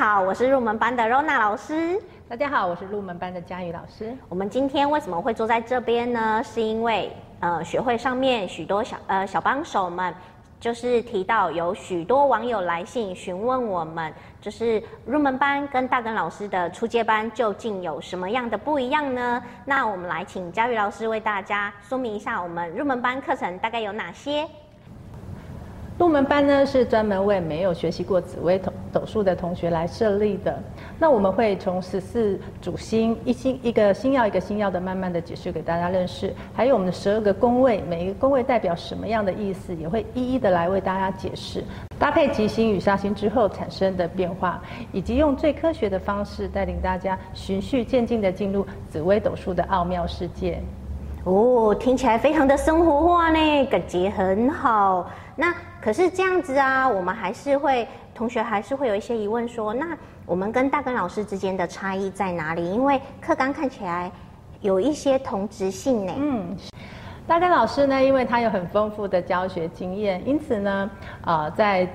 好，我是入门班的 Rona 老师。大家好，我是入门班的佳宇老师。我们今天为什么会坐在这边呢？是因为呃，学会上面许多小呃小帮手们，就是提到有许多网友来信询问我们，就是入门班跟大根老师的初阶班究竟有什么样的不一样呢？那我们来请佳宇老师为大家说明一下，我们入门班课程大概有哪些。入门班呢，是专门为没有学习过紫微斗数的同学来设立的。那我们会从十四主星一星一个星曜一个星曜的慢慢的解释给大家认识，还有我们的十二个宫位，每一个宫位代表什么样的意思，也会一一的来为大家解释。搭配吉星与煞星之后产生的变化，以及用最科学的方式带领大家循序渐进的进入紫微斗数的奥妙世界。哦，听起来非常的生活化呢，感觉很好。那可是这样子啊，我们还是会同学还是会有一些疑问说，那我们跟大根老师之间的差异在哪里？因为课纲看起来有一些同质性呢。嗯，大根老师呢，因为他有很丰富的教学经验，因此呢，啊、呃，在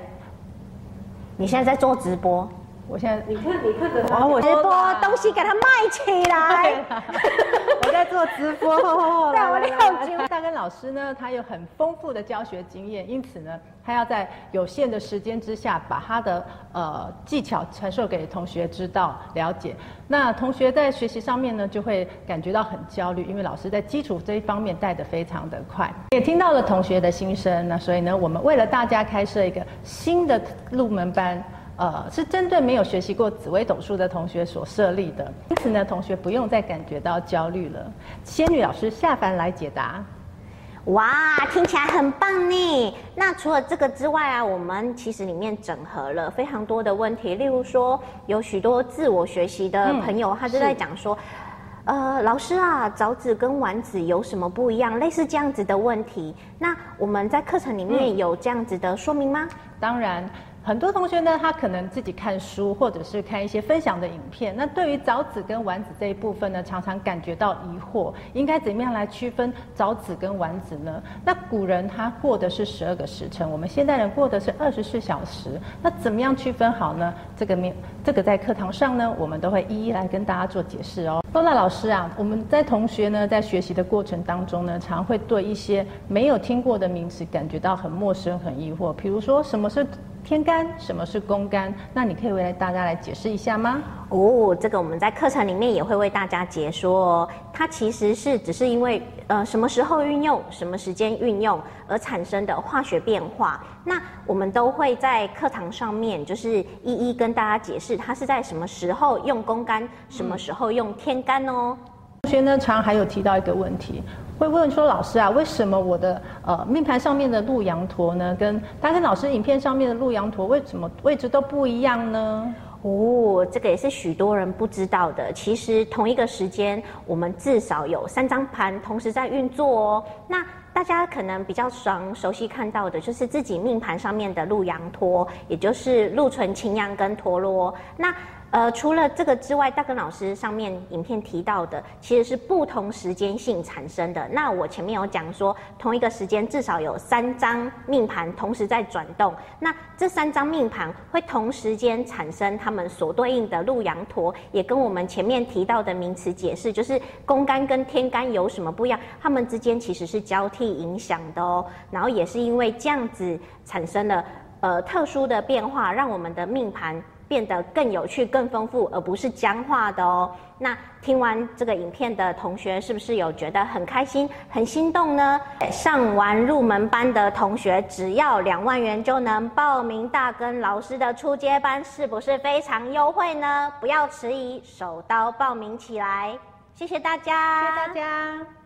你现在在做直播。我现在，你看，你看着他，我直播东西给他卖起来。我在做直播，对，我了解。大根老师呢，他有很丰富的教学经验，因此呢，他要在有限的时间之下，把他的呃技巧传授给同学知道了解。那同学在学习上面呢，就会感觉到很焦虑，因为老师在基础这一方面带得非常的快。也听到了同学的心声，那所以呢，我们为了大家开设一个新的入门班。呃，是针对没有学习过紫微斗数的同学所设立的，因此呢，同学不用再感觉到焦虑了。仙女老师下凡来解答。哇，听起来很棒呢。那除了这个之外啊，我们其实里面整合了非常多的问题，例如说，有许多自我学习的朋友，嗯、他就在讲说，呃，老师啊，早子跟晚子有什么不一样？类似这样子的问题。那我们在课程里面有这样子的说明吗？嗯、当然。很多同学呢，他可能自己看书，或者是看一些分享的影片。那对于早子跟晚子这一部分呢，常常感觉到疑惑，应该怎么样来区分早子跟晚子呢？那古人他过的是十二个时辰，我们现代人过的是二十四小时，那怎么样区分好呢？这个面，这个在课堂上呢，我们都会一一来跟大家做解释哦。罗娜老师啊，我们在同学呢在学习的过程当中呢，常会对一些没有听过的名词感觉到很陌生、很疑惑，比如说什么是？天干，什么是公干？那你可以为大家来解释一下吗？哦，这个我们在课程里面也会为大家解说哦。它其实是只是因为呃什么时候运用、什么时间运用而产生的化学变化。那我们都会在课堂上面就是一一跟大家解释，它是在什么时候用公干，什么时候用天干哦。同学呢，常还有提到一个问题。会问说，老师啊，为什么我的呃命盘上面的鹿羊陀呢，跟大根老师影片上面的鹿羊陀为什么位置都不一样呢？哦，这个也是许多人不知道的。其实同一个时间，我们至少有三张盘同时在运作哦。那大家可能比较常熟悉看到的，就是自己命盘上面的鹿羊陀，也就是禄存、擎羊跟陀螺。那呃，除了这个之外，大根老师上面影片提到的，其实是不同时间性产生的。那我前面有讲说，同一个时间至少有三张命盘同时在转动。那这三张命盘会同时间产生他们所对应的鹿羊陀，也跟我们前面提到的名词解释，就是宫干跟天干有什么不一样？他们之间其实是交替影响的哦。然后也是因为这样子产生了呃特殊的变化，让我们的命盘。变得更有趣、更丰富，而不是僵化的哦。那听完这个影片的同学，是不是有觉得很开心、很心动呢？上完入门班的同学，只要两万元就能报名大根老师的初阶班，是不是非常优惠呢？不要迟疑，手刀报名起来！谢谢大家，谢谢大家。